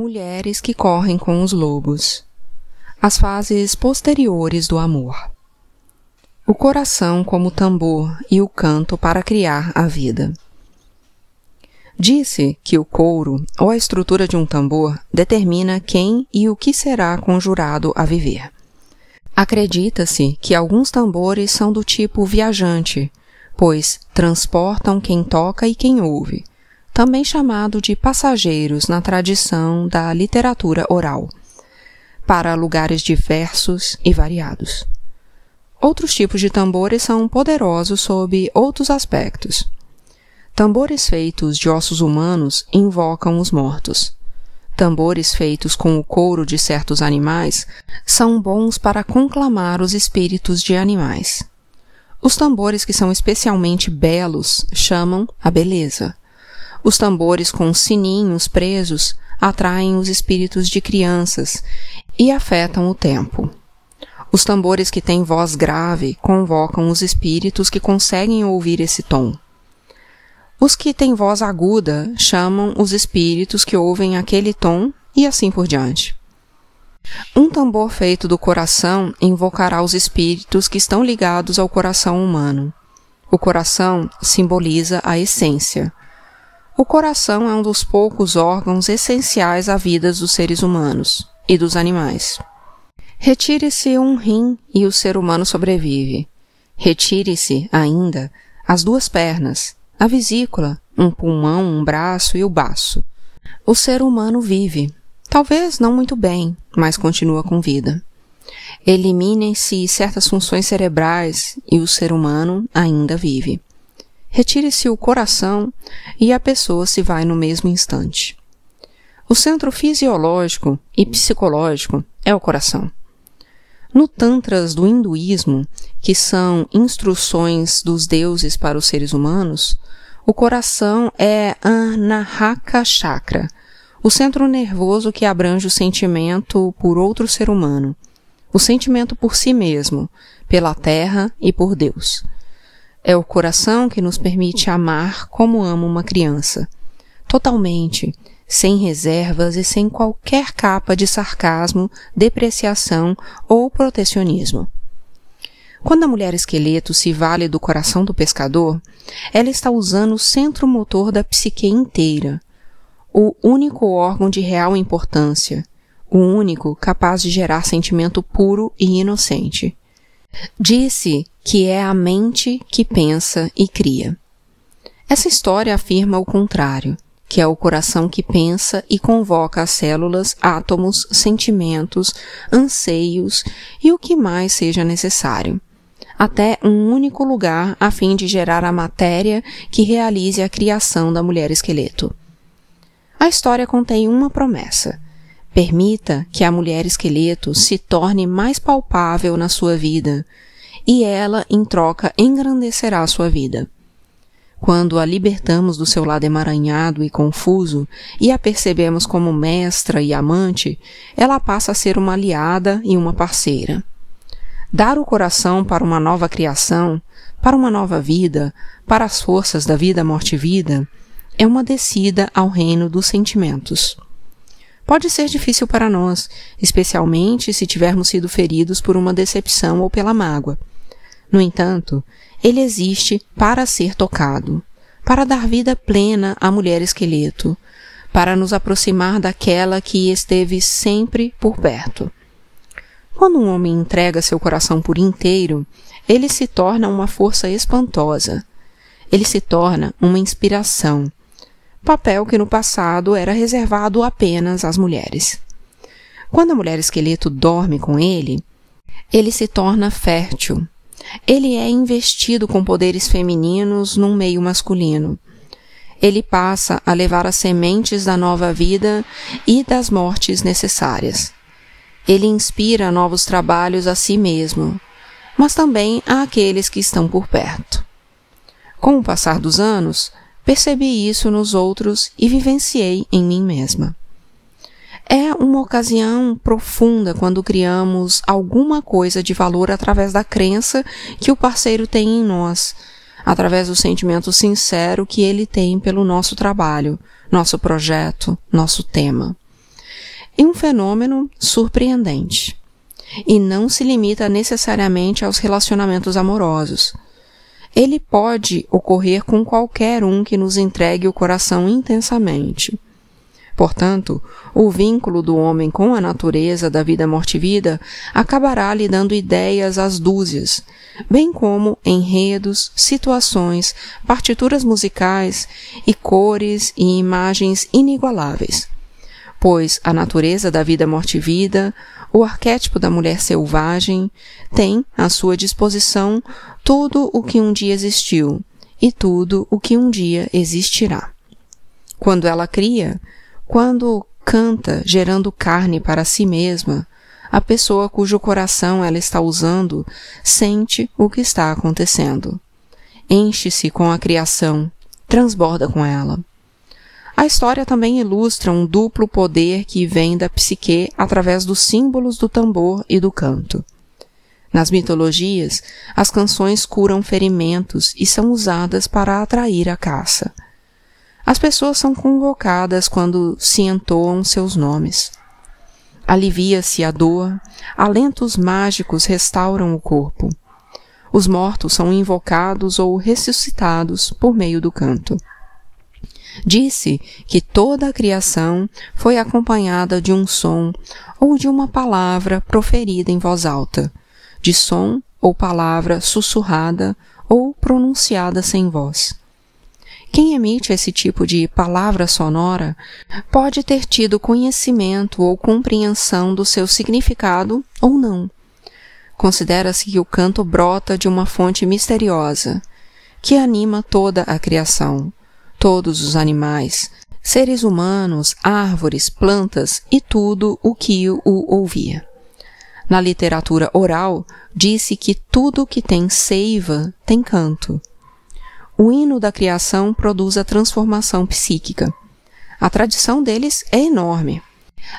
Mulheres que correm com os lobos. As fases posteriores do amor. O coração como tambor e o canto para criar a vida. Disse que o couro ou a estrutura de um tambor determina quem e o que será conjurado a viver. Acredita-se que alguns tambores são do tipo viajante, pois transportam quem toca e quem ouve, também chamado de passageiros na tradição da literatura oral, para lugares diversos e variados. Outros tipos de tambores são poderosos sob outros aspectos. Tambores feitos de ossos humanos invocam os mortos. Tambores feitos com o couro de certos animais são bons para conclamar os espíritos de animais. Os tambores que são especialmente belos chamam a beleza. Os tambores com sininhos presos atraem os espíritos de crianças e afetam o tempo. Os tambores que têm voz grave convocam os espíritos que conseguem ouvir esse tom. Os que têm voz aguda chamam os espíritos que ouvem aquele tom e assim por diante. Um tambor feito do coração invocará os espíritos que estão ligados ao coração humano. O coração simboliza a essência, o coração é um dos poucos órgãos essenciais à vida dos seres humanos e dos animais. Retire-se um rim e o ser humano sobrevive. Retire-se, ainda, as duas pernas, a vesícula, um pulmão, um braço e o baço. O ser humano vive. Talvez não muito bem, mas continua com vida. Eliminem-se certas funções cerebrais e o ser humano ainda vive. Retire-se o coração e a pessoa se vai no mesmo instante. O centro fisiológico e psicológico é o coração. No Tantras do hinduísmo, que são instruções dos deuses para os seres humanos, o coração é Anahaka Chakra, o centro nervoso que abrange o sentimento por outro ser humano, o sentimento por si mesmo, pela terra e por Deus. É o coração que nos permite amar como ama uma criança, totalmente, sem reservas e sem qualquer capa de sarcasmo, depreciação ou protecionismo. Quando a mulher esqueleto se vale do coração do pescador, ela está usando o centro motor da psique inteira, o único órgão de real importância, o único capaz de gerar sentimento puro e inocente. Disse que é a mente que pensa e cria. Essa história afirma o contrário, que é o coração que pensa e convoca as células, átomos, sentimentos, anseios e o que mais seja necessário, até um único lugar a fim de gerar a matéria que realize a criação da mulher esqueleto. A história contém uma promessa. Permita que a mulher esqueleto se torne mais palpável na sua vida, e ela, em troca, engrandecerá a sua vida. Quando a libertamos do seu lado emaranhado e confuso e a percebemos como mestra e amante, ela passa a ser uma aliada e uma parceira. Dar o coração para uma nova criação, para uma nova vida, para as forças da vida, morte e vida, é uma descida ao reino dos sentimentos pode ser difícil para nós, especialmente se tivermos sido feridos por uma decepção ou pela mágoa. No entanto, ele existe para ser tocado, para dar vida plena à mulher esqueleto, para nos aproximar daquela que esteve sempre por perto. Quando um homem entrega seu coração por inteiro, ele se torna uma força espantosa. Ele se torna uma inspiração, papel que no passado era reservado apenas às mulheres. Quando a mulher esqueleto dorme com ele, ele se torna fértil. Ele é investido com poderes femininos num meio masculino. Ele passa a levar as sementes da nova vida e das mortes necessárias. Ele inspira novos trabalhos a si mesmo, mas também a aqueles que estão por perto. Com o passar dos anos, Percebi isso nos outros e vivenciei em mim mesma. É uma ocasião profunda quando criamos alguma coisa de valor através da crença que o parceiro tem em nós, através do sentimento sincero que ele tem pelo nosso trabalho, nosso projeto, nosso tema. e um fenômeno surpreendente. E não se limita necessariamente aos relacionamentos amorosos. Ele pode ocorrer com qualquer um que nos entregue o coração intensamente. Portanto, o vínculo do homem com a natureza da vida morte-vida acabará lhe dando ideias às dúzias, bem como enredos, situações, partituras musicais e cores e imagens inigualáveis. Pois a natureza da vida morte-vida, o arquétipo da mulher selvagem, tem à sua disposição tudo o que um dia existiu e tudo o que um dia existirá. Quando ela cria, quando canta gerando carne para si mesma, a pessoa cujo coração ela está usando sente o que está acontecendo. Enche-se com a criação, transborda com ela. A história também ilustra um duplo poder que vem da psique através dos símbolos do tambor e do canto. Nas mitologias, as canções curam ferimentos e são usadas para atrair a caça. As pessoas são convocadas quando se entoam seus nomes. Alivia-se a dor, alentos mágicos restauram o corpo. Os mortos são invocados ou ressuscitados por meio do canto. Disse que toda a criação foi acompanhada de um som ou de uma palavra proferida em voz alta, de som ou palavra sussurrada ou pronunciada sem voz. Quem emite esse tipo de palavra sonora pode ter tido conhecimento ou compreensão do seu significado ou não. Considera-se que o canto brota de uma fonte misteriosa, que anima toda a criação, todos os animais, seres humanos, árvores, plantas e tudo o que o ouvia. Na literatura oral, disse que tudo que tem seiva tem canto o hino da criação produz a transformação psíquica. A tradição deles é enorme.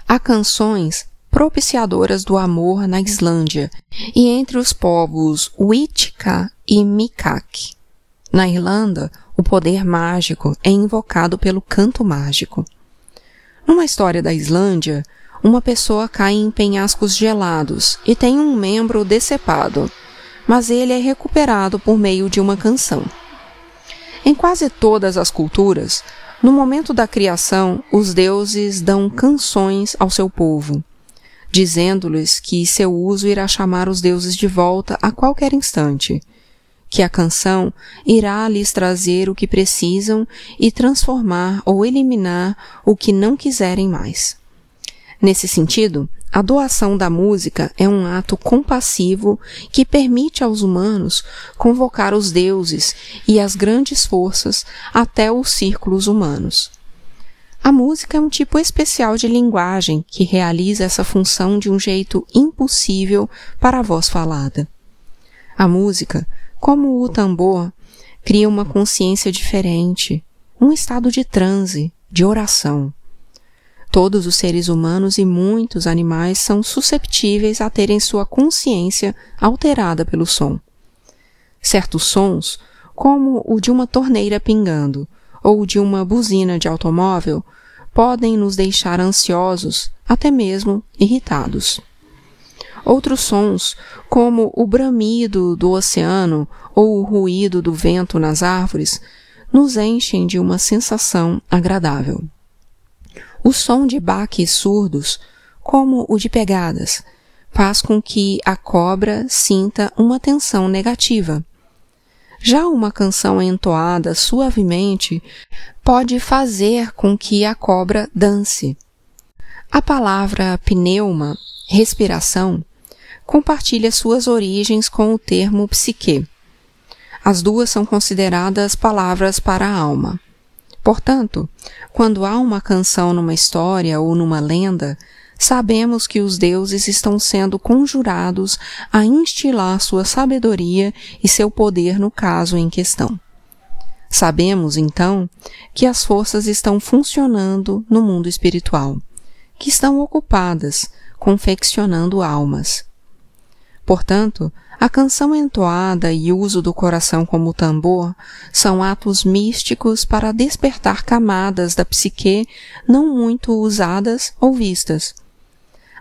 Há canções propiciadoras do amor na Islândia e entre os povos Wichika e Mikak. Na Irlanda, o poder mágico é invocado pelo canto mágico. Numa história da Islândia, uma pessoa cai em penhascos gelados e tem um membro decepado, mas ele é recuperado por meio de uma canção. Em quase todas as culturas, no momento da criação, os deuses dão canções ao seu povo, dizendo-lhes que seu uso irá chamar os deuses de volta a qualquer instante, que a canção irá lhes trazer o que precisam e transformar ou eliminar o que não quiserem mais. Nesse sentido, a doação da música é um ato compassivo que permite aos humanos convocar os deuses e as grandes forças até os círculos humanos. A música é um tipo especial de linguagem que realiza essa função de um jeito impossível para a voz falada. A música, como o tambor, cria uma consciência diferente, um estado de transe, de oração. Todos os seres humanos e muitos animais são susceptíveis a terem sua consciência alterada pelo som. Certos sons, como o de uma torneira pingando ou de uma buzina de automóvel, podem nos deixar ansiosos, até mesmo irritados. Outros sons, como o bramido do oceano ou o ruído do vento nas árvores, nos enchem de uma sensação agradável. O som de baques surdos, como o de pegadas, faz com que a cobra sinta uma tensão negativa. Já uma canção entoada suavemente pode fazer com que a cobra dance. A palavra pneuma, respiração, compartilha suas origens com o termo psique. As duas são consideradas palavras para a alma. Portanto, quando há uma canção numa história ou numa lenda, sabemos que os deuses estão sendo conjurados a instilar sua sabedoria e seu poder no caso em questão. Sabemos, então, que as forças estão funcionando no mundo espiritual, que estão ocupadas confeccionando almas. Portanto, a canção entoada e o uso do coração como tambor são atos místicos para despertar camadas da psique não muito usadas ou vistas,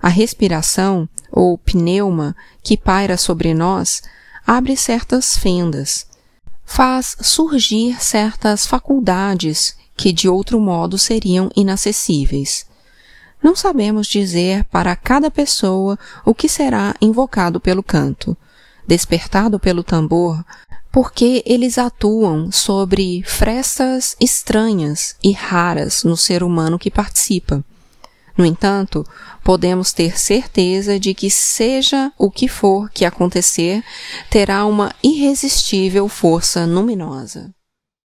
A respiração, ou pneuma, que paira sobre nós, abre certas fendas, faz surgir certas faculdades que de outro modo seriam inacessíveis. Não sabemos dizer para cada pessoa o que será invocado pelo canto, despertado pelo tambor, porque eles atuam sobre frestas estranhas e raras no ser humano que participa. No entanto, podemos ter certeza de que, seja o que for que acontecer, terá uma irresistível força luminosa.